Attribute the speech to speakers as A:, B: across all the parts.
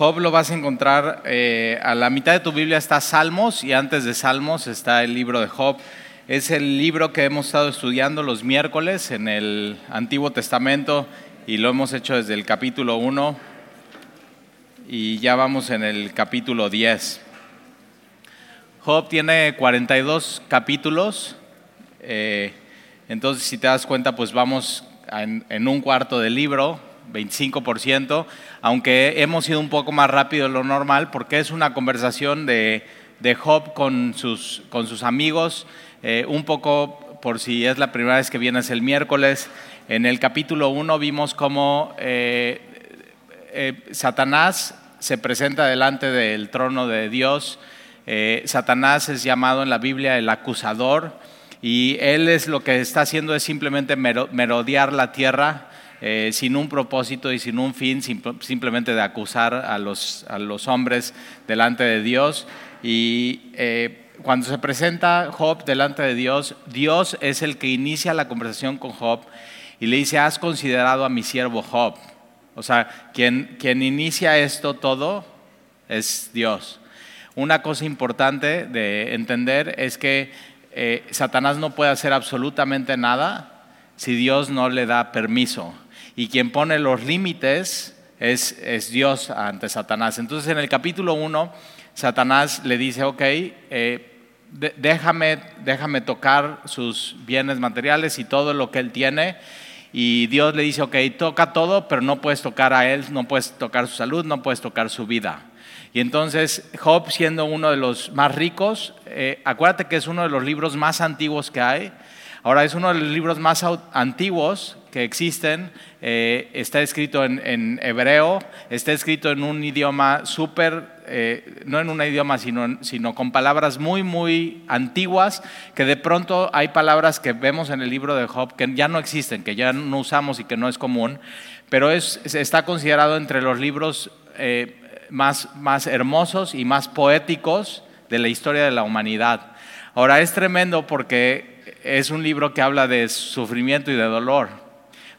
A: Job lo vas a encontrar eh, a la mitad de tu Biblia está Salmos y antes de Salmos está el libro de Job. Es el libro que hemos estado estudiando los miércoles en el Antiguo Testamento y lo hemos hecho desde el capítulo 1 y ya vamos en el capítulo 10. Job tiene 42 capítulos, eh, entonces si te das cuenta pues vamos en un cuarto del libro, 25%, aunque hemos ido un poco más rápido de lo normal porque es una conversación de, Job con sus, con sus amigos, eh, un poco por si es la primera vez que vienes el miércoles. En el capítulo 1 vimos cómo eh, eh, Satanás se presenta delante del trono de Dios. Satanás es llamado en la Biblia el acusador y él es lo que está haciendo es simplemente merodear la tierra eh, sin un propósito y sin un fin, simplemente de acusar a los, a los hombres delante de Dios. Y eh, cuando se presenta Job delante de Dios, Dios es el que inicia la conversación con Job y le dice, has considerado a mi siervo Job. O sea, quien, quien inicia esto todo es Dios. Una cosa importante de entender es que eh, Satanás no puede hacer absolutamente nada si Dios no le da permiso y quien pone los límites es, Dios ante Satanás. Entonces en el capítulo 1, Satanás le dice, ok, eh, déjame, déjame tocar sus bienes materiales y todo lo que él tiene. Y Dios le dice, ok, toca todo, pero no puedes tocar a él, no puedes tocar su salud, no puedes tocar su vida. Y entonces Job, siendo uno de los más ricos, eh, acuérdate que es uno de los libros más antiguos que hay, Ahora es uno de los libros más antiguos que existen, eh, está escrito en, hebreo, está escrito en un idioma súper, eh, no en un idioma, sino, sino con palabras muy, muy antiguas, que de pronto hay palabras que vemos en el libro de Job que ya no existen, que ya no usamos y que no es común, pero es, está considerado entre los libros eh, más, más hermosos y más poéticos de la historia de la humanidad. Ahora es tremendo porque es un libro que habla de sufrimiento y de dolor.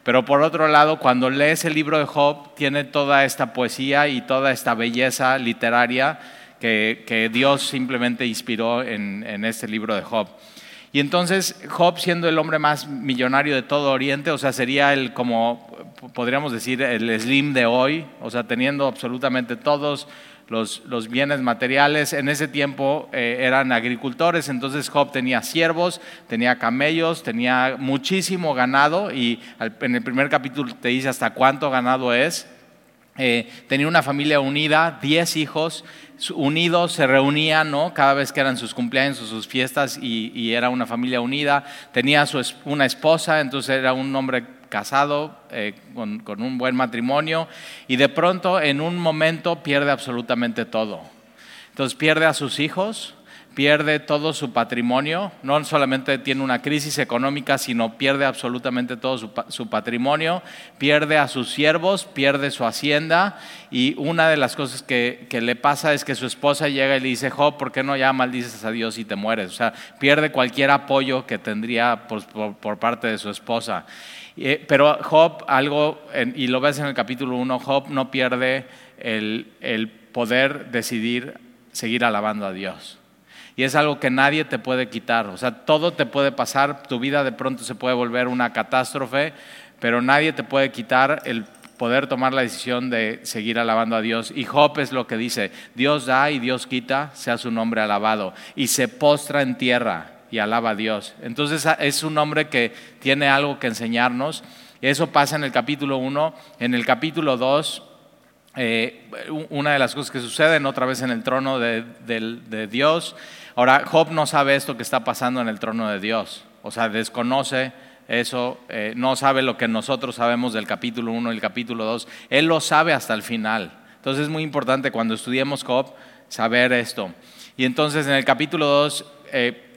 A: Pero por otro lado, cuando lees el libro de Job, tiene toda esta poesía y toda esta belleza literaria que, Dios simplemente inspiró en, en, este libro de Job. Y entonces Job, siendo el hombre más millonario de todo Oriente, o sea, sería el, como podríamos decir, el Slim de hoy, o sea, teniendo absolutamente todos los, bienes materiales. En ese tiempo eh, eran agricultores, entonces Job tenía siervos, tenía camellos, tenía muchísimo ganado y en el primer capítulo te dice hasta cuánto ganado es. Eh, tenía una familia unida, diez hijos unidos, se reunían ¿no? cada vez que eran sus cumpleaños o sus fiestas y, era una familia unida. Tenía una esposa, entonces era un hombre casado, eh, con, un buen matrimonio, y de pronto en un momento pierde absolutamente todo. Entonces pierde a sus hijos, pierde todo su patrimonio, no solamente tiene una crisis económica, sino pierde absolutamente todo su, patrimonio, pierde a sus siervos, pierde su hacienda y una de las cosas que, le pasa es que su esposa llega y le dice, Job, ¿por qué no ya maldices a Dios y te mueres? O sea, pierde cualquier apoyo que tendría por parte de su esposa. Eh, pero Job, algo, y lo ves en el capítulo 1, Job no pierde el, poder decidir seguir alabando a Dios. Y es algo que nadie te puede quitar. O sea, todo te puede pasar, tu vida de pronto se puede volver una catástrofe, pero nadie te puede quitar el poder tomar la decisión de seguir alabando a Dios. Y Job es lo que dice, Dios da y Dios quita, sea su nombre alabado. Y se postra en tierra y alaba a Dios. Entonces es un hombre que tiene algo que enseñarnos. Eso pasa en el capítulo 1. En el capítulo 2, eh, una de las cosas que suceden otra vez en el trono de, Dios. Ahora, Job no sabe esto que está pasando en el trono de Dios. O sea, desconoce eso, eh, no sabe lo que nosotros sabemos del capítulo 1 y el capítulo 2. Él lo sabe hasta el final. Entonces es muy importante cuando estudiemos Job saber esto. Y entonces en el capítulo 2 eh,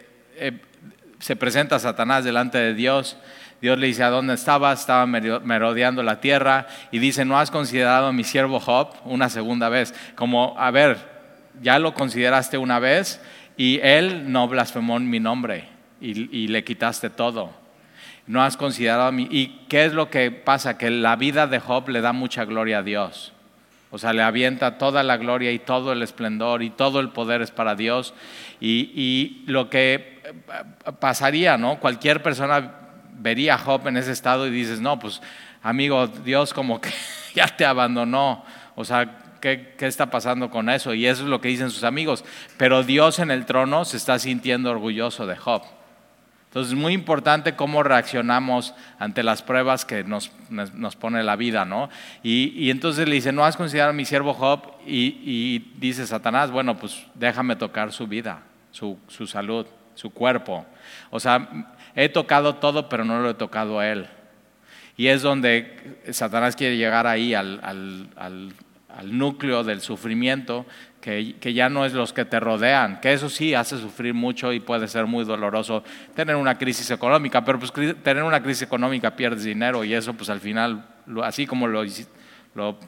A: se presenta Satanás delante de Dios. Dios le dice, ¿a dónde estabas? Estaba merodeando la tierra y dice, ¿no has considerado a mi siervo Job una segunda vez? Como, a ver, ya lo consideraste una vez y él no blasfemó en mi nombre y, y le quitaste todo. No has considerado a mí. ¿Y qué es lo que pasa? Que la vida de Job le da mucha gloria a Dios. O sea, le avienta toda la gloria y todo el esplendor y todo el poder es para Dios. Y, y lo que eh, pasaría, ¿no? Cualquier persona vería a Job en ese estado y dices, no, pues amigo, Dios como que ya te abandonó. O sea, ¿qué, ¿qué, está pasando con eso? Y eso es lo que dicen sus amigos. Pero Dios en el trono se está sintiendo orgulloso de Job. Entonces es muy importante cómo reaccionamos ante las pruebas que nos, nos pone la vida, ¿no? Y, y, entonces le dice, ¿no has considerado a mi siervo Job? Y, y, dice Satanás, bueno, pues déjame tocar su vida, su, su salud, su cuerpo. O sea, he tocado todo, pero no lo he tocado a él. Y es donde Satanás quiere llegar ahí al, al, al, núcleo del sufrimiento que, ya no es los que te rodean, que eso sí hace sufrir mucho y puede ser muy doloroso tener una crisis económica, pero pues tener una crisis económica pierdes dinero y eso pues al final, así como lo, lo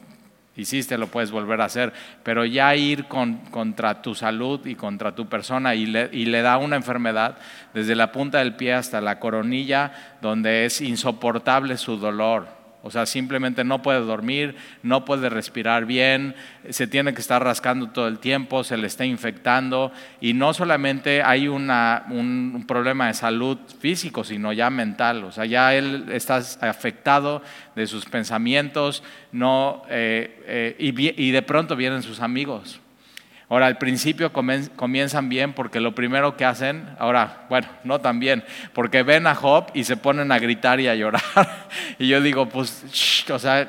A: hiciste, lo puedes volver a hacer, pero ya ir contra tu salud y contra tu persona y le, y le da una enfermedad desde la punta del pie hasta la coronilla, donde es insoportable su dolor o sea, simplemente no puede dormir, no puede respirar bien, se tiene que estar rascando todo el tiempo, se le está infectando y no solamente hay una, un, problema de salud físico, sino ya mental. O sea, ya él está afectado de sus pensamientos no, eh, eh, y de pronto vienen sus amigos. Ahora, al principio comienzan bien porque lo primero que hacen, ahora, bueno, no tan bien, porque ven a Job y se ponen a gritar y a llorar. y yo digo, pues, o sea,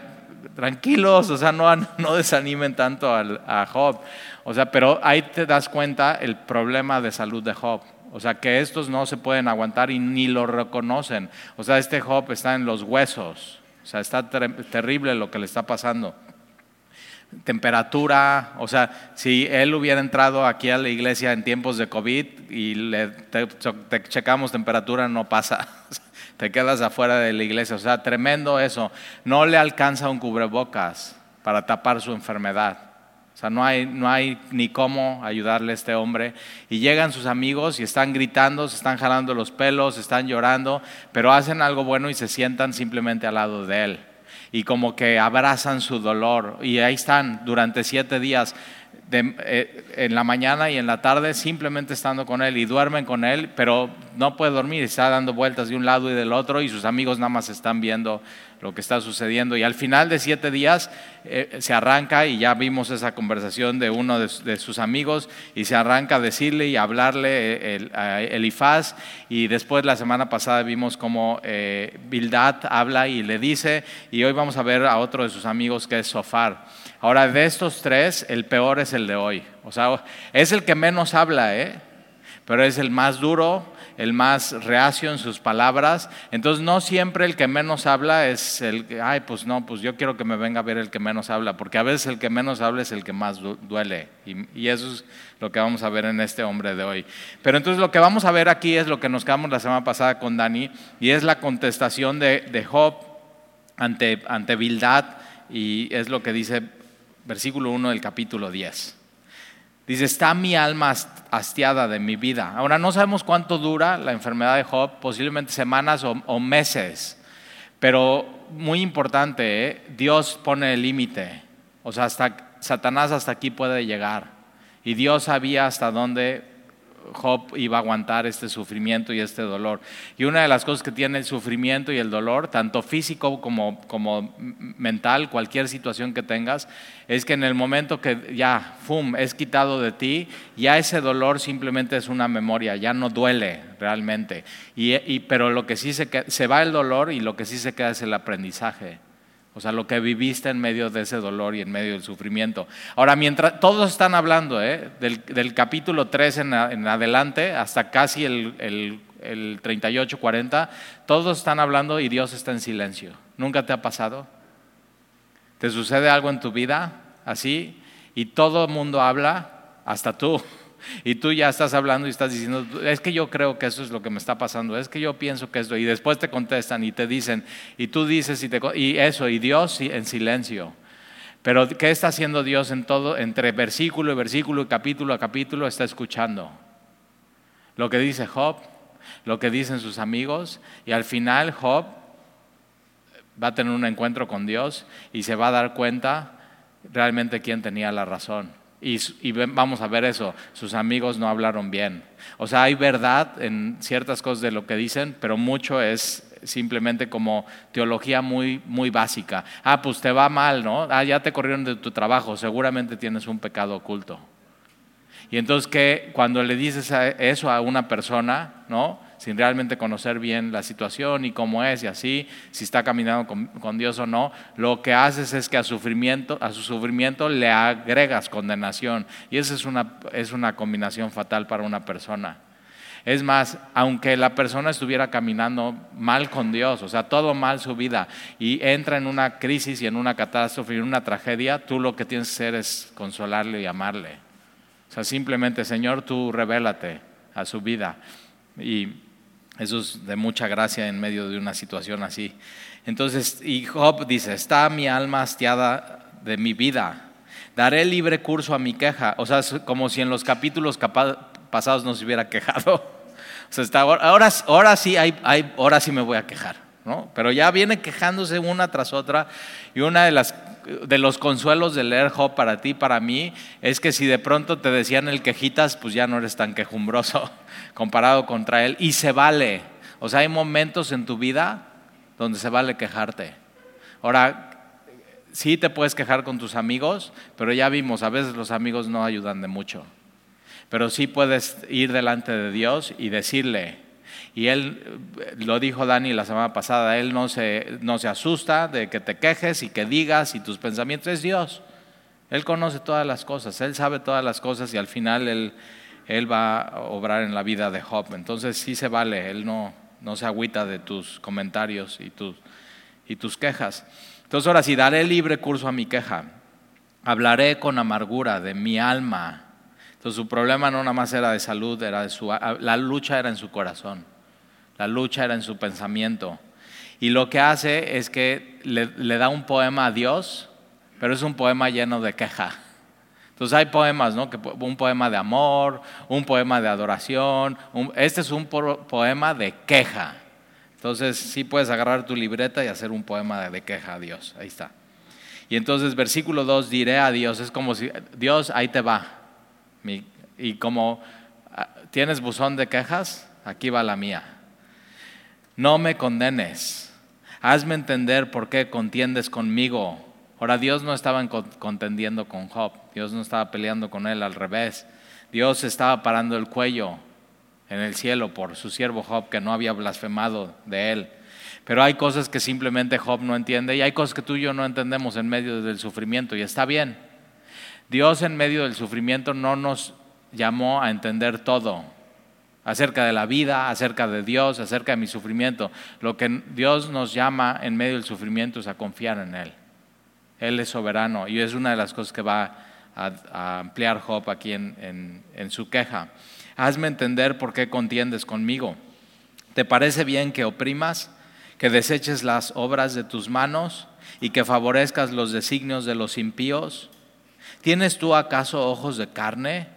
A: tranquilos, o sea, no, no desanimen tanto a Job. O sea, pero ahí te das cuenta el problema de salud de Job. O sea, que estos no se pueden aguantar y ni lo reconocen. O sea, este Job está en los huesos. O sea, está terrible lo que le está pasando temperatura, o sea, si él hubiera entrado aquí a la iglesia en tiempos de COVID y le, te, checamos temperatura, no pasa, te quedas afuera de la iglesia, o sea, tremendo eso, no le alcanza un cubrebocas para tapar su enfermedad. O sea, no hay, no hay ni cómo ayudarle a este hombre. Y llegan sus amigos y están gritando, se están jalando los pelos, están llorando, pero hacen algo bueno y se sientan simplemente al lado de él y como que abrazan su dolor. Y ahí están durante siete días, eh, en la mañana y en la tarde, simplemente estando con él y duermen con él, pero no puede dormir, está dando vueltas de un lado y del otro y sus amigos nada más están viendo lo que está sucediendo. Y al final de siete días eh, se arranca, y ya vimos esa conversación de uno de, sus amigos, y se arranca a decirle y hablarle eh, el, a Elifaz. Y después la semana pasada vimos como eh, Bildad habla y le dice, y hoy vamos a ver a otro de sus amigos que es Sofar. Ahora, de estos tres, el peor es el de hoy. O sea, es el que menos habla, ¿eh? pero es el más duro, el más reacio en sus palabras. Entonces no siempre el que menos habla es el que, ay, pues no, pues yo quiero que me venga a ver el que menos habla, porque a veces el que menos habla es el que más duele. Y, eso es lo que vamos a ver en este hombre de hoy. Pero entonces lo que vamos a ver aquí es lo que nos quedamos la semana pasada con Dani, y es la contestación de, de Job ante, ante Bildad, y es lo que dice versículo 1 del capítulo 10. Dice, está mi alma hastiada de mi vida. Ahora no sabemos cuánto dura la enfermedad de Job, posiblemente semanas o, meses, pero muy importante, ¿eh? Dios pone el límite. O sea, hasta Satanás hasta aquí puede llegar. Y Dios sabía hasta dónde Job iba a aguantar este sufrimiento y este dolor. Y una de las cosas que tiene el sufrimiento y el dolor, tanto físico como, como mental, cualquier situación que tengas, es que en el momento que ya, ¡fum!, es quitado de ti, ya ese dolor simplemente es una memoria, ya no duele realmente. Y, pero lo que sí se, se va el dolor y lo que sí se queda es el aprendizaje. O sea, lo que viviste en medio de ese dolor y en medio del sufrimiento. Ahora, mientras todos están hablando, ¿eh? del, capítulo 3 en, adelante hasta casi el, el, el 38, 40, todos están hablando y Dios está en silencio. ¿Nunca te ha pasado? ¿Te sucede algo en tu vida así? Y todo el mundo habla, hasta tú. Y tú ya estás hablando y estás diciendo, es que yo creo que eso es lo que me está pasando, es que yo pienso que esto, y después te contestan y te dicen, y tú dices, y, te, y eso, y Dios en silencio. Pero ¿qué está haciendo Dios en todo, entre versículo y versículo y capítulo a capítulo? Está escuchando lo que dice Job, lo que dicen sus amigos, y al final Job va a tener un encuentro con Dios y se va a dar cuenta realmente quién tenía la razón. Y, vamos a ver eso, sus amigos no hablaron bien. O sea, hay verdad en ciertas cosas de lo que dicen, pero mucho es simplemente como teología muy, muy básica. Ah, pues te va mal, ¿no? Ah, ya te corrieron de tu trabajo, seguramente tienes un pecado oculto. Y entonces que cuando le dices eso a una persona, ¿no? Sin realmente conocer bien la situación y cómo es y así, si está caminando con, Dios o no, lo que haces es que a, sufrimiento, a su sufrimiento le agregas condenación. Y esa es una, es una combinación fatal para una persona. Es más, aunque la persona estuviera caminando mal con Dios, o sea, todo mal su vida, y entra en una crisis y en una catástrofe y en una tragedia, tú lo que tienes que hacer es consolarle y amarle. O sea, simplemente, Señor, tú revélate a su vida. Y eso es de mucha gracia en medio de una situación así. Entonces, y Job dice, está mi alma hastiada de mi vida. Daré libre curso a mi queja. O sea, como si en los capítulos pasados no se hubiera quejado. O sea, está, ahora, sí, hay, ahora sí me voy a quejar, ¿no? Pero ya viene quejándose una tras otra y una de las los consuelos de leer Job para ti, para mí, es que si de pronto te decían el quejitas, pues ya no eres tan quejumbroso comparado contra él. Y se vale. O sea, hay momentos en tu vida donde se vale quejarte. Ahora, sí te puedes quejar con tus amigos, pero ya vimos, a veces los amigos no ayudan de mucho. Pero sí puedes ir delante de Dios y decirle, y él, lo dijo Dani la semana pasada, él no se, no se asusta de que te quejes y que digas y tus pensamientos es Dios. Él conoce todas las cosas, él sabe todas las cosas y al final él, él va a obrar en la vida de Job. Entonces sí se vale, él no, no se agüita de tus comentarios y tus, y tus quejas. Entonces ahora sí, daré libre curso a mi queja. Hablaré con amargura de mi alma entonces su problema no nada más era de salud, era de su, la lucha era en su corazón, la lucha era en su pensamiento. Y lo que hace es que le, da un poema a Dios, pero es un poema lleno de queja. Entonces hay poemas, ¿no? un poema de amor, un poema de adoración. este es un poema de queja. Entonces sí puedes agarrar tu libreta y hacer un poema de queja a Dios. Ahí está. Y entonces versículo 2 diré a Dios, es como si, Dios, ahí te va y como ah, tienes buzón de quejas, aquí va la mía. No me condenes. Hazme entender por qué contiendes conmigo. Ahora Dios no estaba contendiendo con Job, Dios no estaba peleando con él, al revés. Dios estaba parando el cuello en el cielo por su siervo Job que no había blasfemado de él. Pero hay cosas que simplemente Job no entiende y hay cosas que tú y yo no entendemos en medio del sufrimiento y está bien. Dios en medio del sufrimiento no nos llamó a entender todo acerca de la vida, acerca de Dios, acerca de mi sufrimiento. Lo que Dios nos llama en medio del sufrimiento es a confiar en Él. Él es soberano y es una de las cosas que va a, ampliar Job aquí en, en su queja. Hazme entender por qué contiendes conmigo. ¿Te parece bien que oprimas, que deseches las obras de tus manos y que favorezcas los designios de los impíos? ¿Tienes tú acaso ojos de carne?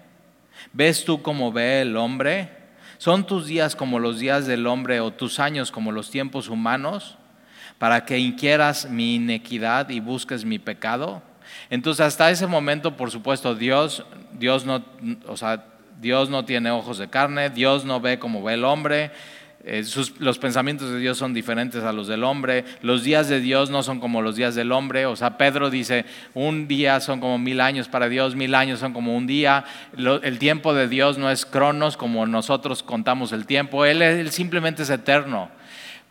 A: ¿Ves tú como ve el hombre? ¿Son tus días como los días del hombre o tus años como los tiempos humanos? Para que inquieras mi inequidad y busques mi pecado. Entonces hasta ese momento, por supuesto, Dios, Dios no, o sea, Dios no tiene ojos de carne, Dios no ve como ve el hombre, eh, los pensamientos de Dios son diferentes a los del hombre, los días de Dios no son como los días del hombre, o sea, Pedro dice, un día son como mil años para Dios, mil años son como un día, el tiempo de Dios no es cronos como nosotros contamos el tiempo, Él, simplemente es eterno.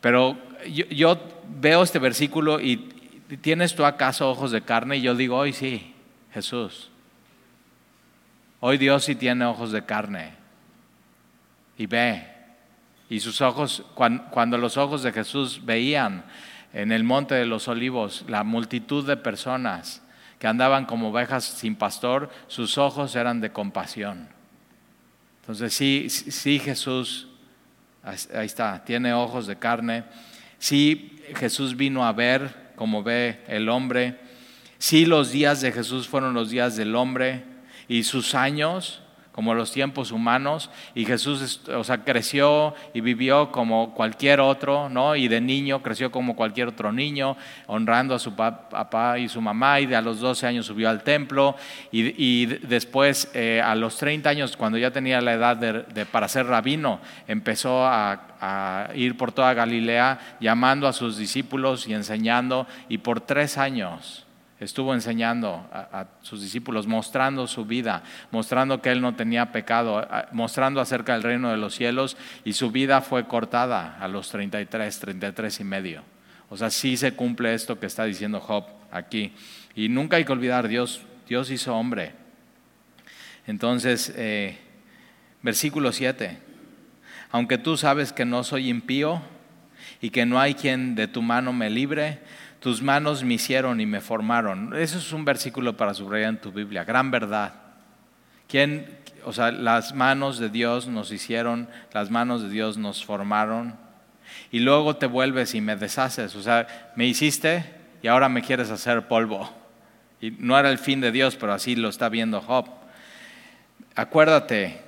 A: Pero yo, veo este versículo y ¿tienes tú acaso ojos de carne? Y yo digo, hoy sí, Jesús. Hoy Dios sí tiene ojos de carne y ve y sus ojos, cuando los ojos de Jesús veían en el monte de los olivos la multitud de personas que andaban como ovejas sin pastor, sus ojos eran de compasión. Entonces sí, sí Jesús, ahí está, tiene ojos de carne. Sí Jesús vino a ver como ve el hombre. Sí los días de Jesús fueron los días del hombre y sus años como los tiempos humanos, y Jesús, o sea, creció y vivió como cualquier otro, ¿no? Y de niño creció como cualquier otro niño, honrando a su papá y su mamá, y a los 12 años subió al templo, y, después eh, a los 30 años, cuando ya tenía la edad de, para ser rabino, empezó a, a ir por toda Galilea llamando a sus discípulos y enseñando, y por tres años estuvo enseñando a, sus discípulos, mostrando su vida, mostrando que él no tenía pecado, mostrando acerca del reino de los cielos y su vida fue cortada a los 33, 33 y medio. O sea, sí se cumple esto que está diciendo Job aquí. Y nunca hay que olvidar, Dios, Dios hizo hombre. Entonces, eh, versículo 7, aunque tú sabes que no soy impío y que no hay quien de tu mano me libre, tus manos me hicieron y me formaron. Eso es un versículo para subrayar en tu Biblia, gran verdad. ¿Quién, o sea, las manos de Dios nos hicieron, las manos de Dios nos formaron. Y luego te vuelves y me deshaces. O sea, me hiciste y ahora me quieres hacer polvo. Y no era el fin de Dios, pero así lo está viendo Job. Acuérdate.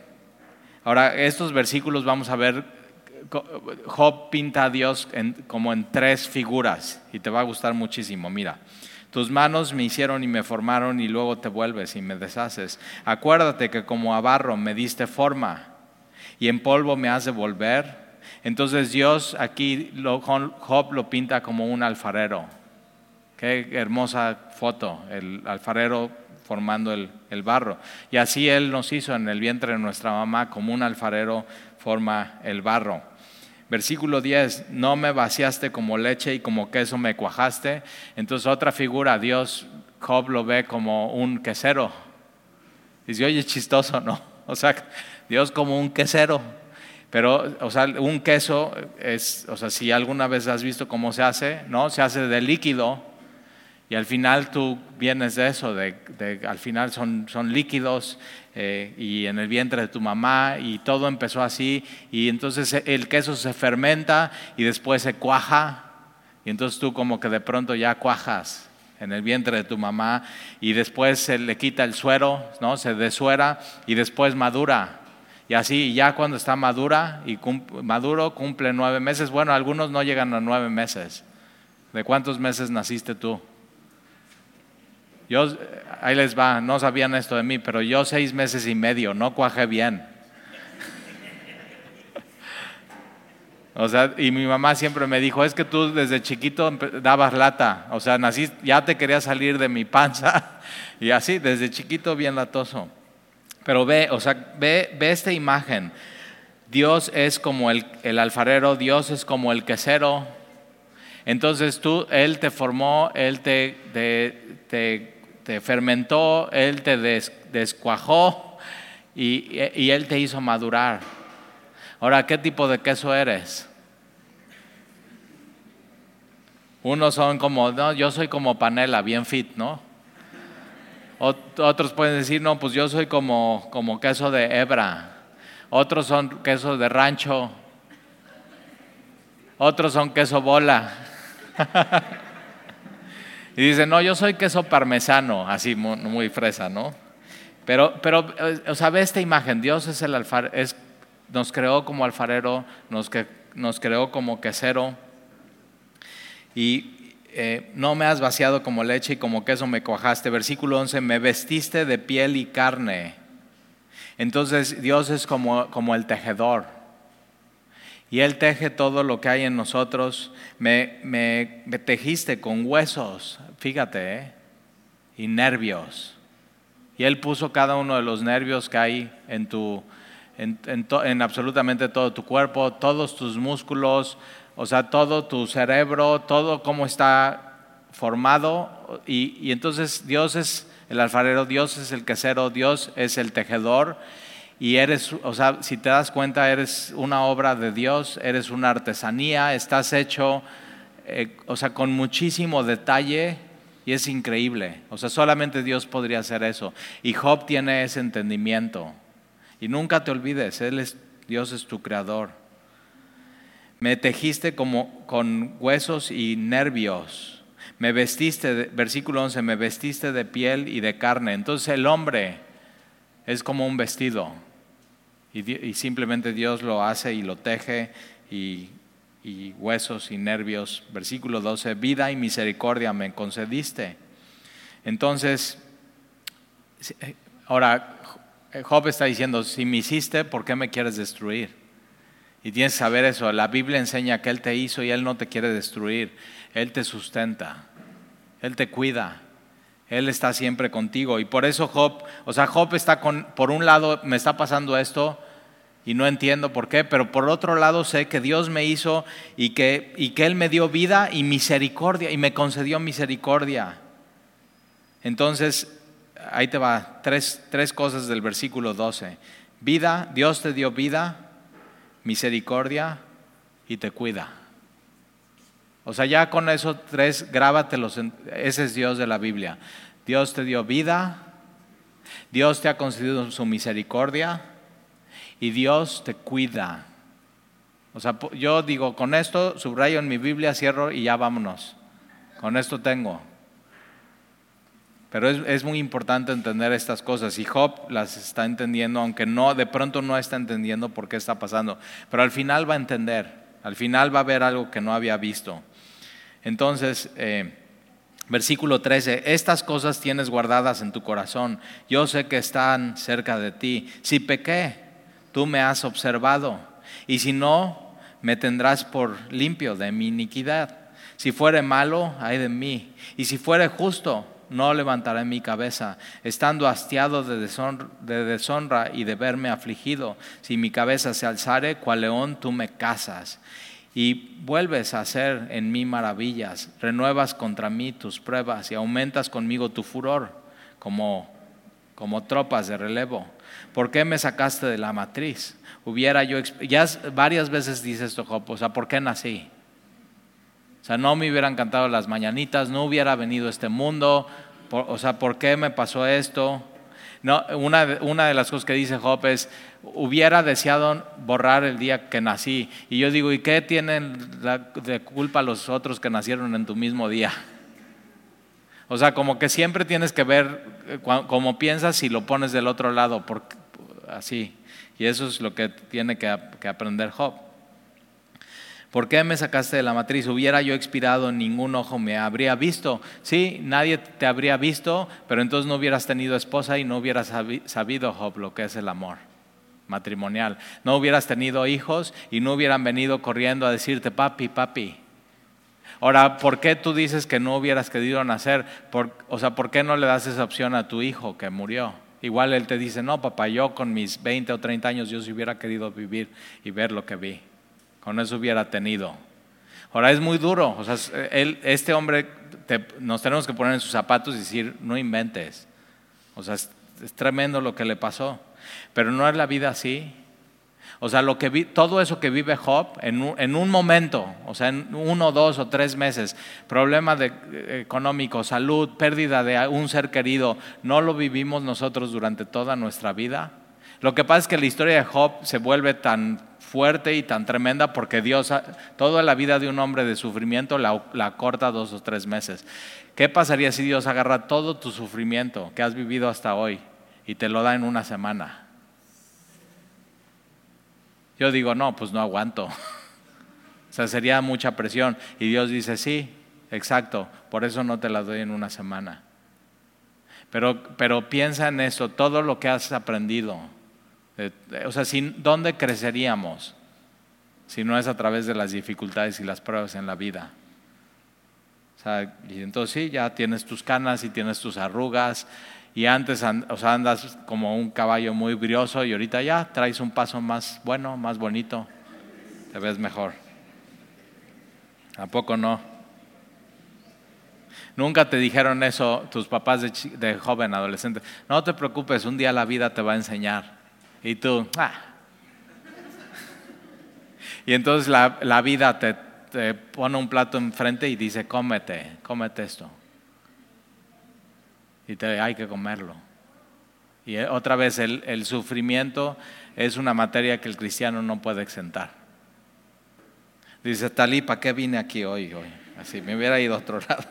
A: Ahora, estos versículos vamos a ver Job pinta a Dios como en tres figuras y te va a gustar muchísimo. Mira, tus manos me hicieron y me formaron y luego te vuelves y me deshaces. Acuérdate que como a barro me diste forma y en polvo me has de volver. Entonces Dios aquí, Job lo pinta como un alfarero. Qué hermosa foto, el alfarero formando el, el, barro. Y así Él nos hizo en el vientre de nuestra mamá como un alfarero forma el barro. Versículo 10, no me vaciaste como leche y como queso me cuajaste. Entonces otra figura, Dios, Job lo ve como un quesero. Dice, oye, chistoso, ¿no? O sea, Dios como un quesero. Pero, o sea, un queso es, o sea, si alguna vez has visto cómo se hace, ¿no? Se hace de líquido y al final tú vienes de eso, de, al final son, son líquidos eh, y en el vientre de tu mamá y todo empezó así y entonces el queso se fermenta y después se cuaja y entonces tú como que de pronto ya cuajas en el vientre de tu mamá y después se le quita el suero, ¿no? se desuera y después madura. Y así, ya cuando está madura y maduro cumple nueve meses, bueno, algunos no llegan a nueve meses. ¿De cuántos meses naciste tú? Yo, ahí les va, no sabían esto de mí, pero yo seis meses y medio, no cuajé bien. O sea, y mi mamá siempre me dijo, es que tú desde chiquito dabas lata, o sea, nací, ya te quería salir de mi panza, y así, desde chiquito bien latoso. Pero ve, o sea, ve, ve esta imagen. Dios es como el, el alfarero, Dios es como el quesero. Entonces tú, Él te formó, Él te, te te fermentó, Él te descuajó y, Él te hizo madurar. Ahora, ¿qué tipo de queso eres? Unos son como, no, yo soy como panela, bien fit, ¿no? Otros pueden decir, no, pues yo soy como, como queso de hebra. Otros son queso de rancho. Otros son queso bola. Y dice, no, yo soy queso parmesano, así muy, fresa, ¿no? Pero, pero, eh, o sea, ve esta imagen, Dios es el alfarero, es, nos creó como alfarero, nos, nos creó como quesero, y eh, no me has vaciado como leche y como queso me cuajaste. Versículo 11, me vestiste de piel y carne. Entonces Dios es como, como el tejedor y Él teje todo lo que hay en nosotros. Me, tejiste con huesos, fíjate, ¿eh? y nervios. Y Él puso cada uno de los nervios que hay en, tu, en, en, absolutamente todo tu cuerpo, todos tus músculos, o sea, todo tu cerebro, todo cómo está formado. Y, y entonces Dios es el alfarero, Dios es el quesero, Dios es el tejedor y eres, o sea, si te das cuenta, eres una obra de Dios, eres una artesanía, estás hecho, eh, o sea, con muchísimo detalle y es increíble. O sea, solamente Dios podría hacer eso. Y Job tiene ese entendimiento. Y nunca te olvides, Él es, Dios es tu creador. Me tejiste como con huesos y nervios. Me vestiste, versículo 11, me vestiste de piel y de carne. Entonces el hombre es como un vestido y, simplemente Dios lo hace y lo teje y, y huesos y nervios. Versículo 12, vida y misericordia me concediste. Entonces, eh, ahora Job está diciendo, si me hiciste, ¿por qué me quieres destruir? Y tienes que saber eso, la Biblia enseña que Él te hizo y Él no te quiere destruir, Él te sustenta, Él te cuida, Él está siempre contigo. Y por eso Job, o sea, Job está con, por un lado, me está pasando esto y no entiendo por qué, pero por otro lado sé que Dios me hizo y que, y que Él me dio vida y misericordia y me concedió misericordia. Entonces, ahí te va, tres, tres cosas del versículo 12. Vida, Dios te dio vida, misericordia y te cuida. O sea, ya con esos tres, grábatelos. ese es Dios de la Biblia. Dios te dio vida, Dios te ha concedido su misericordia y Dios te cuida. O sea, yo digo, con esto subrayo en mi Biblia, cierro y ya vámonos. Con esto tengo. Pero es, muy importante entender estas cosas y Job las está entendiendo, aunque no, de pronto no está entendiendo por qué está pasando. Pero al final va a entender, al final va a ver algo que no había visto. Entonces, eh, versículo 13, estas cosas tienes guardadas en tu corazón, yo sé que están cerca de ti. Si pequé, tú me has observado, y si no, me tendrás por limpio de mi iniquidad. Si fuere malo, ay de mí, y si fuere justo, no levantaré mi cabeza, estando hastiado de deshonra, y de verme afligido. Si mi cabeza se alzare, cual león tú me casas. Y vuelves a hacer en mí maravillas, renuevas contra mí tus pruebas y aumentas conmigo tu furor como, como tropas de relevo. ¿Por qué me sacaste de la matriz? Hubiera yo, ya varias veces dice esto Job, o sea, ¿por qué nací? O sea, no me hubieran cantado las mañanitas, no hubiera venido este mundo. o sea, ¿por qué me pasó esto? No, una, una de las cosas que dice Job es, hubiera deseado borrar el día que nací. Y yo digo, ¿y qué tienen de culpa los otros que nacieron en tu mismo día? O sea, como que siempre tienes que ver eh, cómo piensas si lo pones del otro lado, así. Y eso es lo que tiene que aprender Job. ¿Por qué me sacaste de la matriz? Hubiera yo expirado, ningún ojo me habría visto. Sí, nadie te habría visto, pero entonces no hubieras tenido esposa y no hubieras sabido, Job, lo que es el amor matrimonial. No hubieras tenido hijos y no hubieran venido corriendo a decirte, papi, papi. Ahora, ¿por qué tú dices que no hubieras querido nacer? o sea, ¿por qué no le das esa opción a tu hijo que murió? Igual él te dice, no, papá, yo con mis 20 o 30 años yo sí hubiera querido vivir y ver lo que vi con eso hubiera tenido. Ahora es muy duro, o sea, él, este hombre, nos tenemos que poner en sus zapatos y decir, no inventes. O sea, es, tremendo lo que le pasó, pero no es la vida así. O sea, lo que vi, todo eso que vive Job en un, en un, momento, o sea, en uno, dos o tres meses, problemas de, económicos, salud, pérdida de un ser querido, no lo vivimos nosotros durante toda nuestra vida. Lo que pasa es que la historia de Job se vuelve tan fuerte y tan tremenda porque Dios, toda la vida de un hombre de sufrimiento la, corta dos o tres meses. ¿Qué pasaría si Dios agarra todo tu sufrimiento que has vivido hasta hoy y te lo da en una semana? Yo digo, no, pues no aguanto. O sea, sería mucha presión. Y Dios dice, sí, exacto, por eso no te la doy en una semana. Pero, pero piensa en eso, todo lo que has aprendido, o sea, ¿dónde creceríamos si no es a través de las dificultades y las pruebas en la vida? O sea, entonces sí, ya tienes tus canas y tienes tus arrugas y antes o sea, andas como un caballo muy brioso y ahorita ya traes un paso más bueno, más bonito, te ves mejor. ¿A poco no? Nunca te dijeron eso tus papás de, de joven, adolescente. No te preocupes, un día la vida te va a enseñar. Y tú, ah. Y entonces la, vida te, pone un plato enfrente y dice, cómete, cómete esto. Y te, hay que comerlo. Y eh, otra vez, el, el sufrimiento es una materia que el cristiano no puede exentar. Dice, Talí, ¿para qué vine aquí hoy? hoy? Así, me hubiera ido a otro lado.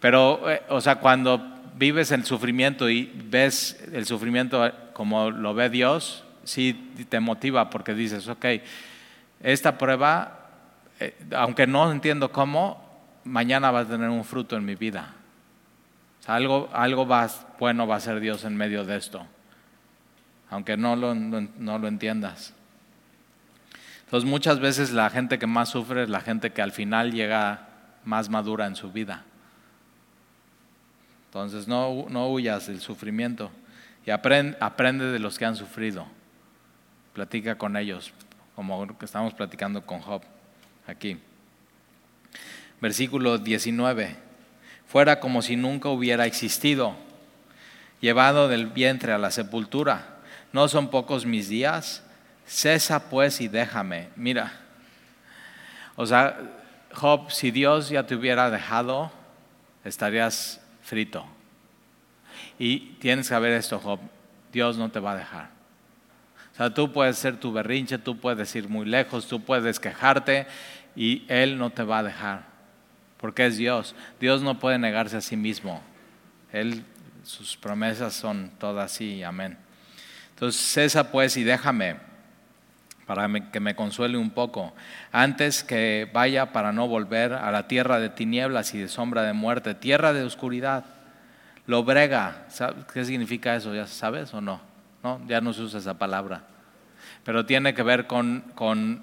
A: Pero, eh, o sea, cuando vives el sufrimiento y ves el sufrimiento como lo ve Dios, sí te motiva porque dices, ok, esta prueba, eh, aunque no entiendo cómo, mañana va a tener un fruto en mi vida. algo, algo va, bueno va a ser Dios en medio de esto, aunque no lo, no lo entiendas. Entonces muchas veces la gente que más sufre es la gente que al final llega más madura en su vida. Entonces no, no huyas del sufrimiento y aprende, aprende de los que han sufrido. Platica con ellos, como que estamos platicando con Job aquí. Versículo 19. Fuera como si nunca hubiera existido, llevado del vientre a la sepultura. ¿No son pocos mis días? Cesa pues y déjame. Mira, o sea, Job, si Dios ya te hubiera dejado, estarías frito. Y tienes que saber esto, Job, Dios no te va a dejar. O sea, tú puedes ser tu berrinche, tú puedes ir muy lejos, tú puedes quejarte y Él no te va a dejar. Porque es Dios. Dios no puede negarse a sí mismo. Él, sus promesas son todas sí, amén. Entonces, cesa pues y déjame para que me consuele un poco, antes que vaya para no volver a la tierra de tinieblas y de sombra de muerte, tierra de oscuridad. Lo brega, ¿qué significa eso? ¿Ya sabes o no? no? Ya no se usa esa palabra. Pero tiene que ver con, con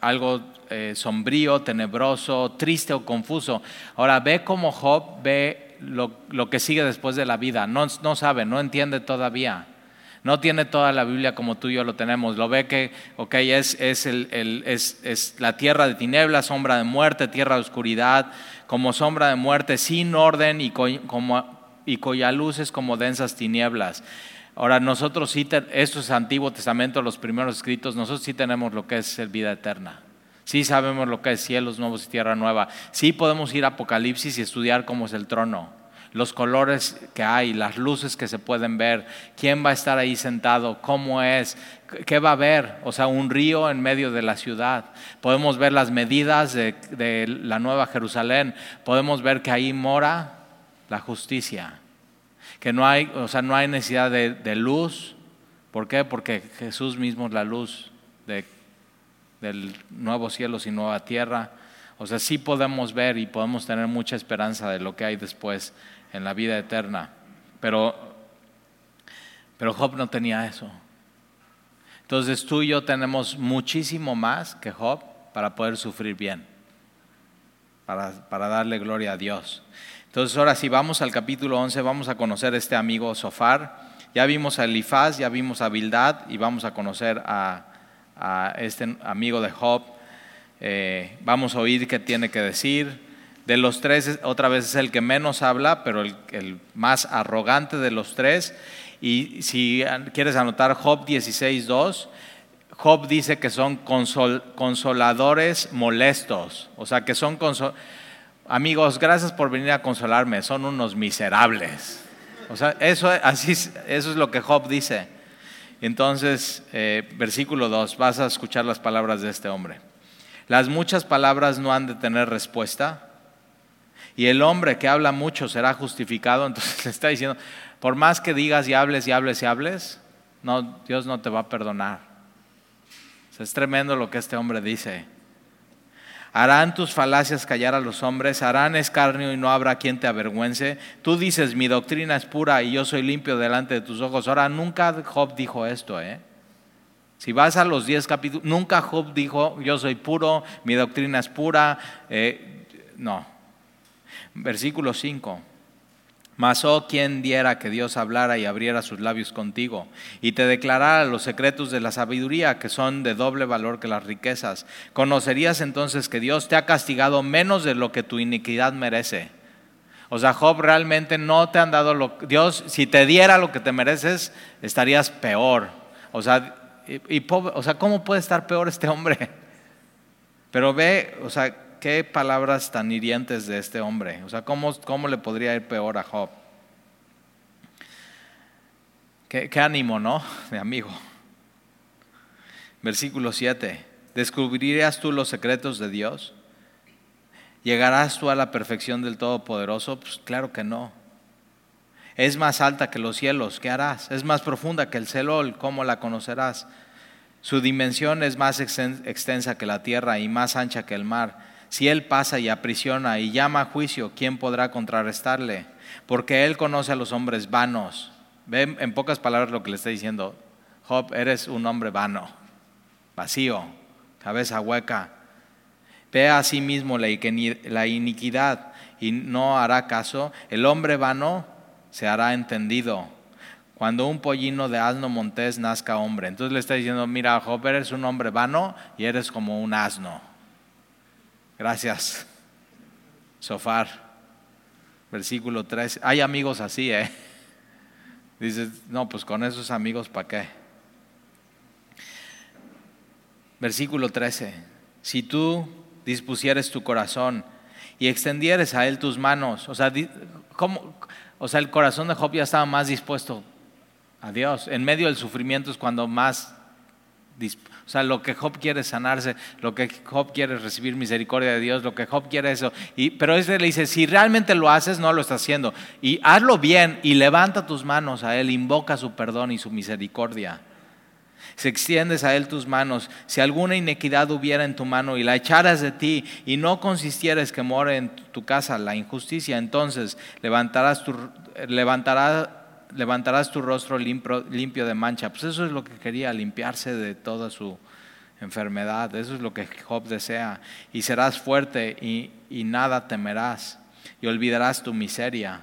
A: algo eh, sombrío, tenebroso, triste o confuso. Ahora ve cómo Job ve lo, lo, que sigue después de la vida. No, no sabe, no entiende todavía. No tiene toda la Biblia como tú y yo lo tenemos. Lo ve que, ok, es, es, el, es, es la tierra de tinieblas, sombra de muerte, tierra de oscuridad, como sombra de muerte, sin orden y, como, y cuya luz es como densas tinieblas. Ahora nosotros sí, esto es Antiguo Testamento, los primeros escritos, nosotros sí tenemos lo que es el vida eterna. Sí sabemos lo que es cielos nuevos y tierra nueva. Sí podemos ir a Apocalipsis y estudiar cómo es el trono los colores que hay, las luces que se pueden ver, quién va a estar ahí sentado, cómo es, qué va a haber, o sea, un río en medio de la ciudad. Podemos ver las medidas de, la Nueva Jerusalén, podemos ver que ahí mora la justicia, que no hay, o sea, no hay necesidad de, luz. ¿Por qué? Porque Jesús mismo es la luz de, del nuevo cielo y nueva tierra. O sea, sí podemos ver y podemos tener mucha esperanza de lo que hay después en la vida eterna. Pero, pero Job no tenía eso. Entonces tú y yo tenemos muchísimo más que Job para poder sufrir bien, para, para darle gloria a Dios. Entonces ahora si vamos al capítulo 11, vamos a conocer a este amigo Sofar. Ya vimos a Elifaz, ya vimos a Bildad y vamos a conocer a, a este amigo de Job. Eh, vamos a oír qué tiene que decir. De los tres, otra vez es el que menos habla, pero el, más arrogante de los tres. Y si quieres anotar Job 16.2, Job dice que son consoladores molestos. O sea, que son amigos, gracias por venir a consolarme, son unos miserables. O sea, eso, así, eso es lo que Job dice. Entonces, eh, versículo 2, vas a escuchar las palabras de este hombre. Las muchas palabras no han de tener respuesta y el hombre que habla mucho será justificado. Entonces le está diciendo, por más que digas y hables y hables y hables, no, Dios no te va a perdonar. es tremendo lo que este hombre dice. Harán tus falacias callar a los hombres, harán escarnio y no habrá quien te avergüence. Tú dices, mi doctrina es pura y yo soy limpio delante de tus ojos. Ahora, nunca Job dijo esto, ¿eh? Si vas a los diez capítulos, nunca Job dijo, yo soy puro, mi doctrina es pura. Eh, no, Versículo 5. Mas oh quien diera que Dios hablara y abriera sus labios contigo y te declarara los secretos de la sabiduría que son de doble valor que las riquezas. Conocerías entonces que Dios te ha castigado menos de lo que tu iniquidad merece. O sea, Job realmente no te han dado lo Dios, si te diera lo que te mereces, estarías peor. O sea, y, o sea, ¿cómo puede estar peor este hombre? Pero ve, o sea, qué palabras tan hirientes de este hombre. O sea, ¿cómo, cómo le podría ir peor a Job? Qué, ánimo, ¿no? De amigo. Versículo 7. ¿Descubrirías tú los secretos de Dios? ¿Llegarás tú a la perfección del Todopoderoso? Pues claro que no. Es más alta que los cielos, ¿qué harás? Es más profunda que el celol, ¿cómo la conocerás? Su dimensión es más extensa que la tierra y más ancha que el mar. Si Él pasa y aprisiona y llama a juicio, ¿quién podrá contrarrestarle? Porque Él conoce a los hombres vanos. Ven en pocas palabras lo que le está diciendo. Job, eres un hombre vano, vacío, cabeza hueca. Ve a sí mismo la iniquidad y no hará caso. El hombre vano se hará entendido cuando un pollino de asno montés nazca hombre. Entonces le está diciendo, mira, Job, eres un hombre vano y eres como un asno. Gracias. Sofar. Versículo 3. Hay amigos así, ¿eh? Dices, no, pues con esos amigos, ¿para qué? Versículo 13. Si tú dispusieres tu corazón y extendieres a él tus manos, o sea, ¿cómo? o sea, el corazón de Job ya estaba más dispuesto a Dios. En medio del sufrimiento es cuando más, o sea, lo que Job quiere es sanarse, lo que Job quiere es recibir misericordia de Dios, lo que Job quiere es eso. Y, pero ese le dice, si realmente lo haces, no lo estás haciendo. Y hazlo bien y levanta tus manos a Él, invoca su perdón y su misericordia. Si extiendes a Él tus manos, si alguna inequidad hubiera en tu mano y la echaras de ti y no consistieres que more en tu casa la injusticia, entonces levantarás tu, levantarás levantarás tu rostro limpio, de mancha. Pues eso es lo que quería, limpiarse de toda su enfermedad. Eso es lo que Job desea. Y serás fuerte y, nada temerás. Y olvidarás tu miseria.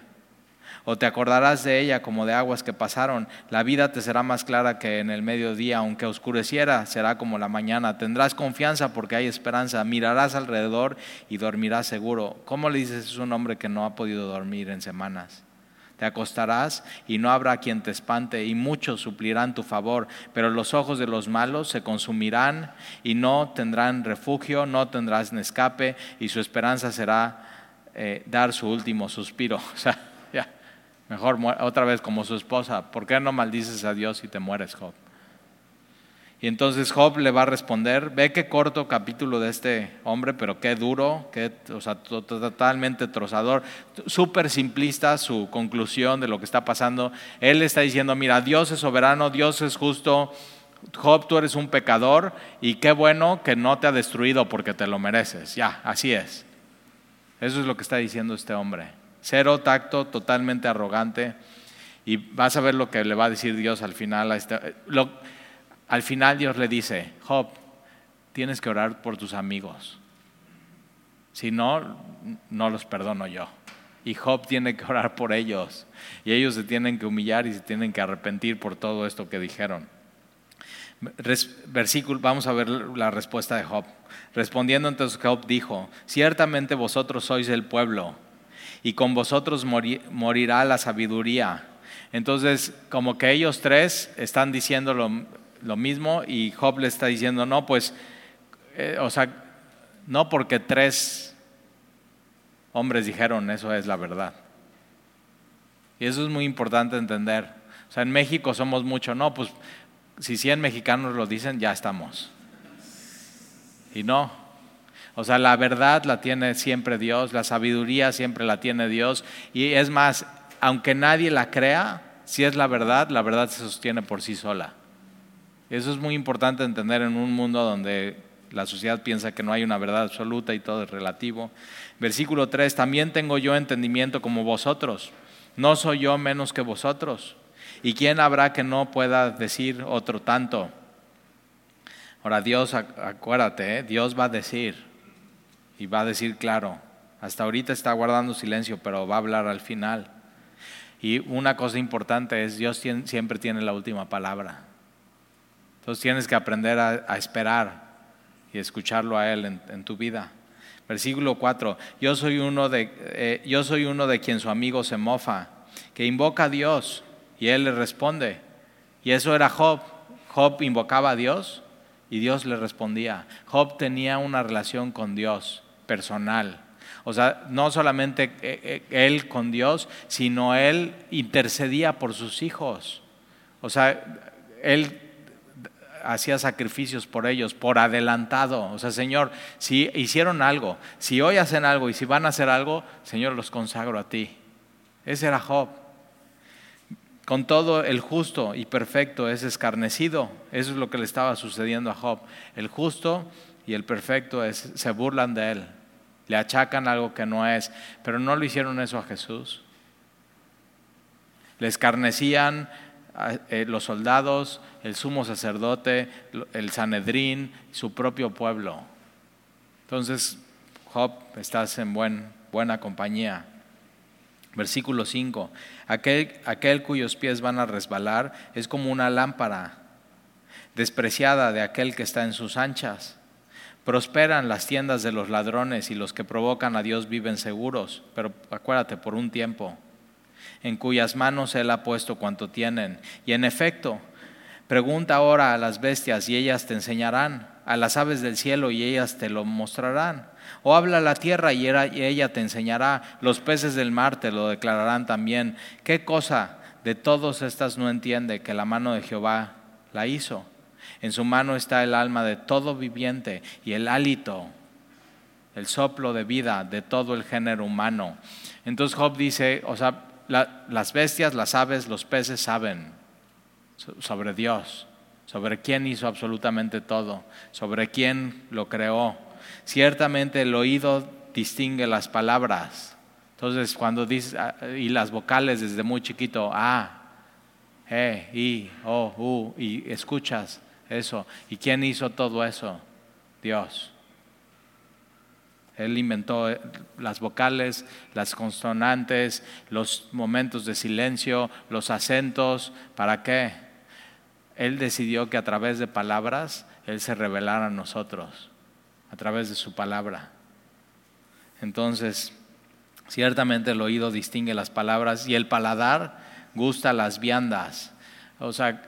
A: O te acordarás de ella como de aguas que pasaron. La vida te será más clara que en el mediodía, aunque oscureciera, será como la mañana. Tendrás confianza porque hay esperanza. Mirarás alrededor y dormirás seguro. ¿Cómo le dices a un hombre que no ha podido dormir en semanas? Te acostarás y no habrá quien te espante y muchos suplirán tu favor, pero los ojos de los malos se consumirán y no tendrán refugio, no tendrás escape y su esperanza será eh, dar su último suspiro. O sea, ya, mejor otra vez como su esposa. ¿Por qué no maldices a Dios y te mueres, Job? Y entonces Job le va a responder, ve qué corto capítulo de este hombre, pero qué duro, qué, o sea, totalmente trozador, súper simplista su conclusión de lo que está pasando. Él está diciendo, mira, Dios es soberano, Dios es justo, Job, tú eres un pecador y qué bueno que no te ha destruido porque te lo mereces. Ya, así es. Eso es lo que está diciendo este hombre. Cero tacto, totalmente arrogante. Y vas a ver lo que le va a decir Dios al final. A este, al final Dios le dice, Job, tienes que orar por tus amigos. Si no, no los perdono yo. Y Job tiene que orar por ellos. Y ellos se tienen que humillar y se tienen que arrepentir por todo esto que dijeron. Versículo, vamos a ver la respuesta de Job. Respondiendo entonces Job dijo, ciertamente vosotros sois el pueblo y con vosotros morirá la sabiduría. Entonces, como que ellos tres están diciéndolo lo mismo y Job le está diciendo, no, pues, eh, o sea, no porque tres hombres dijeron eso es la verdad. Y eso es muy importante entender. O sea, en México somos mucho, no, pues si 100 mexicanos lo dicen, ya estamos. Y no. O sea, la verdad la tiene siempre Dios, la sabiduría siempre la tiene Dios. Y es más, aunque nadie la crea, si es la verdad, la verdad se sostiene por sí sola. Eso es muy importante entender en un mundo donde la sociedad piensa que no hay una verdad absoluta y todo es relativo. Versículo 3, también tengo yo entendimiento como vosotros, no soy yo menos que vosotros. ¿Y quién habrá que no pueda decir otro tanto? Ahora Dios, acuérdate, ¿eh? Dios va a decir, y va a decir claro, hasta ahorita está guardando silencio, pero va a hablar al final. Y una cosa importante es, Dios siempre tiene la última palabra. Entonces tienes que aprender a, esperar y escucharlo a Él en, tu vida. Versículo 4, yo soy, uno de, eh, yo soy uno de quien su amigo se mofa, que invoca a Dios y Él le responde. Y eso era Job. Job invocaba a Dios y Dios le respondía. Job tenía una relación con Dios personal. O sea, no solamente eh, eh, él con Dios, sino él intercedía por sus hijos. O sea, él hacía sacrificios por ellos, por adelantado. O sea, Señor, si hicieron algo, si hoy hacen algo y si van a hacer algo, Señor, los consagro a ti. Ese era Job. Con todo, el justo y perfecto es escarnecido. Eso es lo que le estaba sucediendo a Job. El justo y el perfecto se burlan de él, le achacan algo que no es, pero no lo hicieron eso a Jesús. Le escarnecían los soldados, el sumo sacerdote, el Sanedrín, su propio pueblo. Entonces, Job, estás en buen, buena compañía. Versículo 5. Aquel, aquel cuyos pies van a resbalar es como una lámpara despreciada de aquel que está en sus anchas. Prosperan las tiendas de los ladrones y los que provocan a Dios viven seguros, pero acuérdate, por un tiempo en cuyas manos Él ha puesto cuanto tienen. Y en efecto, pregunta ahora a las bestias y ellas te enseñarán, a las aves del cielo y ellas te lo mostrarán. O habla la tierra y ella te enseñará, los peces del mar te lo declararán también. ¿Qué cosa de todas estas no entiende que la mano de Jehová la hizo? En su mano está el alma de todo viviente y el hálito, el soplo de vida de todo el género humano. Entonces Job dice, o sea, las bestias, las aves, los peces saben sobre Dios, sobre quién hizo absolutamente todo, sobre quién lo creó. Ciertamente el oído distingue las palabras. Entonces, cuando dice, ah, y las vocales desde muy chiquito, a, e, i, o, u, y escuchas eso. ¿Y quién hizo todo eso? Dios. Él inventó eh, las vocales, las consonantes, los momentos de silencio, los acentos. ¿Para qué? Él decidió que a través de palabras Él se revelara a nosotros, a través de su palabra. Entonces, ciertamente el oído distingue las palabras y el paladar gusta las viandas. O sea,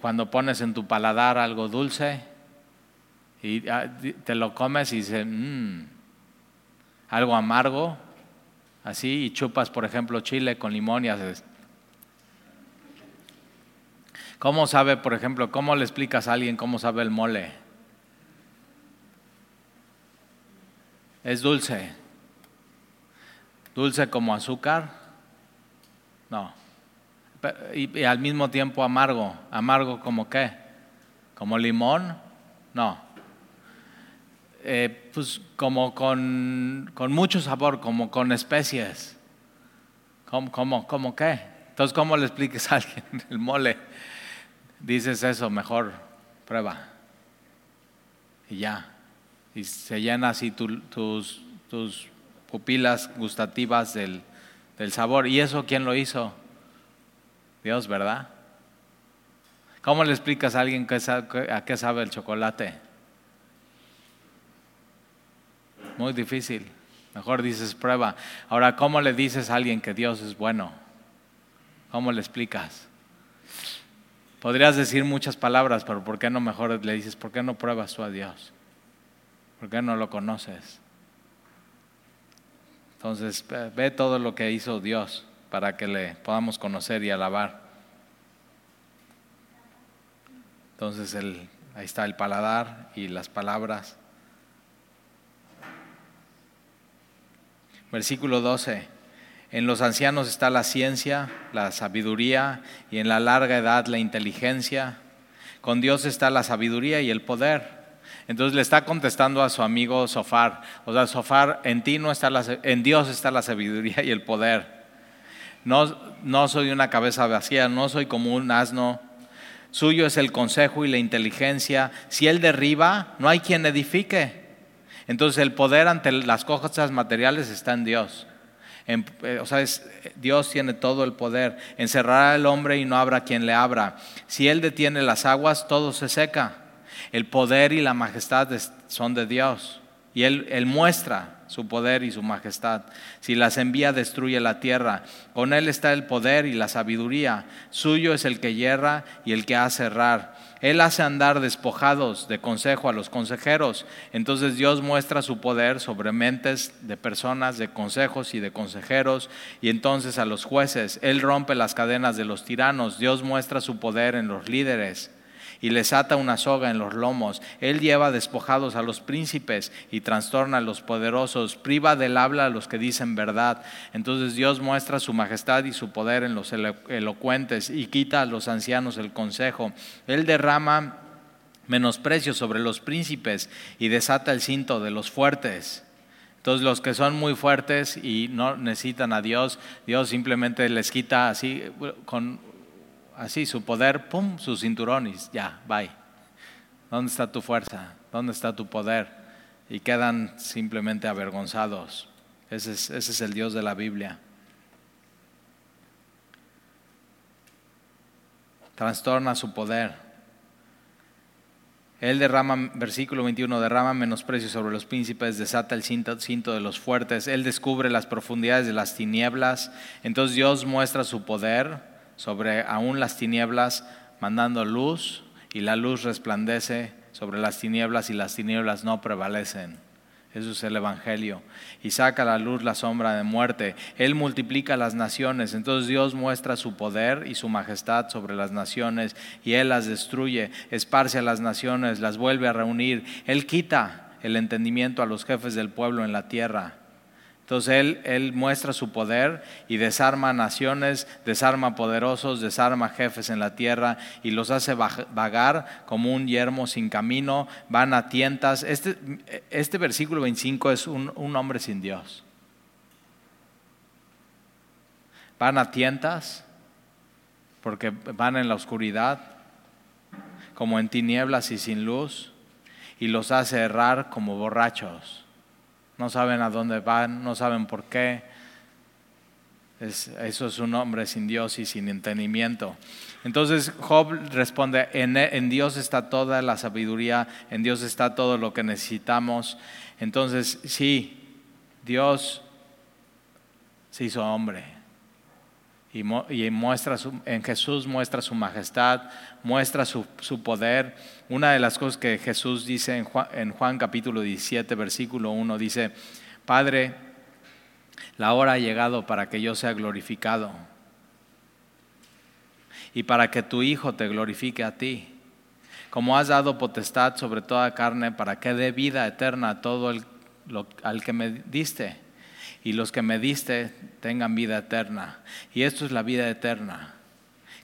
A: cuando pones en tu paladar algo dulce y ah, te lo comes y dices, mmm, algo amargo, así, y chupas, por ejemplo, chile con limón y haces. ¿Cómo sabe, por ejemplo, cómo le explicas a alguien cómo sabe el mole? Es dulce. ¿Dulce como azúcar? No. Y, y, al mismo tiempo amargo. ¿Amargo como qué? ¿Como limón? No. Eh, pues como con, mucho sabor, como con especies. ¿Cómo, cómo, qué? Entonces, ¿cómo le expliques a alguien el mole? Dices eso, mejor prueba. Y ya. Y se llena así tus, tus pupilas gustativas del, del sabor. ¿Y eso quién lo hizo? Dios, ¿verdad? ¿Cómo le explicas a alguien a qué sabe el chocolate? Muy difícil. Mejor dices prueba. Ahora, ¿cómo le dices a alguien que Dios es bueno? ¿Cómo le explicas? Podrías decir muchas palabras, pero ¿por qué no mejor le dices, ¿por qué no pruebas tú a Dios? ¿Por qué no lo conoces? Entonces, ve todo lo que hizo Dios para que le podamos conocer y alabar. Entonces, ahí está el paladar y las palabras. Versículo 12. En los ancianos está la ciencia, la sabiduría y en la larga edad la inteligencia. Con Dios está la sabiduría y el poder. Entonces le está contestando a su amigo Sofar. O sea, Sofar, en ti no está la, en Dios está la sabiduría y el poder. No, no soy una cabeza vacía, no soy como un asno. Suyo es el consejo y la inteligencia. Si él derriba, no hay quien edifique. Entonces el poder ante las cosas materiales está en Dios. Eh, o sea, Dios tiene todo el poder. Encerrará al hombre y no habrá quien le abra. Si Él detiene las aguas, todo se seca. El poder y la majestad son de Dios. Y él, él muestra su poder y su majestad. Si las envía, destruye la tierra. Con Él está el poder y la sabiduría. Suyo es el que hierra y el que hace errar. Él hace andar despojados de consejo a los consejeros. Entonces Dios muestra su poder sobre mentes de personas, de consejos y de consejeros. Y entonces a los jueces. Él rompe las cadenas de los tiranos. Dios muestra su poder en los líderes. Y les ata una soga en los lomos. Él lleva despojados a los príncipes y trastorna a los poderosos, priva del habla a los que dicen verdad. Entonces Dios muestra su majestad y su poder en los elocuentes y quita a los ancianos el consejo. Él derrama menosprecio sobre los príncipes y desata el cinto de los fuertes. Entonces los que son muy fuertes y no necesitan a Dios, Dios simplemente les quita así con así su poder, pum, sus cinturones, ya, bye. ¿Dónde está tu fuerza? ¿Dónde está tu poder? Y quedan simplemente avergonzados. Ese es, el Dios de la Biblia. Trastorna su poder. Él derrama, versículo 21, derrama menosprecio sobre los príncipes, desata el cinto, de los fuertes, Él descubre las profundidades de las tinieblas, entonces Dios muestra su poder sobre aún las tinieblas, mandando luz, y la luz resplandece sobre las tinieblas y las tinieblas no prevalecen. Eso es el Evangelio. Y saca a la luz la sombra de muerte. Él multiplica las naciones. Entonces Dios muestra su poder y su majestad sobre las naciones y Él las destruye, esparce a las naciones, las vuelve a reunir. Él quita el entendimiento a los jefes del pueblo en la tierra. Entonces él, él, muestra su poder y desarma naciones, desarma poderosos, desarma jefes en la tierra y los hace vagar como un yermo sin camino, van a tientas. Este, este versículo 25 es un, un hombre sin Dios. Van a tientas porque van en la oscuridad, como en tinieblas y sin luz, y los hace errar como borrachos no saben a dónde van, no saben por qué. eso es un hombre sin Dios y sin entendimiento. Entonces Job responde, en, en, Dios está toda la sabiduría, en Dios está todo lo que necesitamos. Entonces sí, Dios se hizo hombre y, muestra en Jesús muestra su majestad, muestra su, poder. Una de las cosas que Jesús dice en Juan, en Juan capítulo 17, versículo 1, dice, Padre, la hora ha llegado para que yo sea glorificado y para que tu Hijo te glorifique a ti. Como has dado potestad sobre toda carne para que dé vida eterna a todo el, al que me diste y los que me diste tengan vida eterna. Y esto es la vida eterna,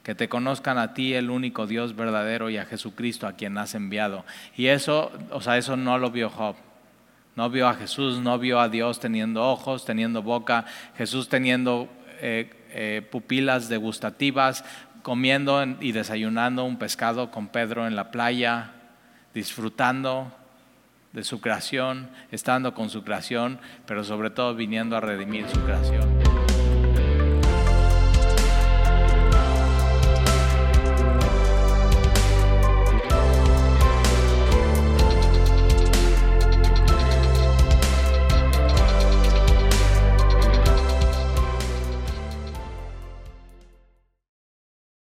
A: que te conozcan a ti, el único Dios verdadero, y a Jesucristo a quien has enviado. Y eso, o sea, eso no lo vio Job. No vio a Jesús, no vio a Dios teniendo ojos, teniendo boca, Jesús teniendo eh, eh, pupilas degustativas, comiendo y desayunando un pescado con Pedro en la playa, disfrutando de su creación, estando con su creación, pero sobre todo viniendo a redimir su creación.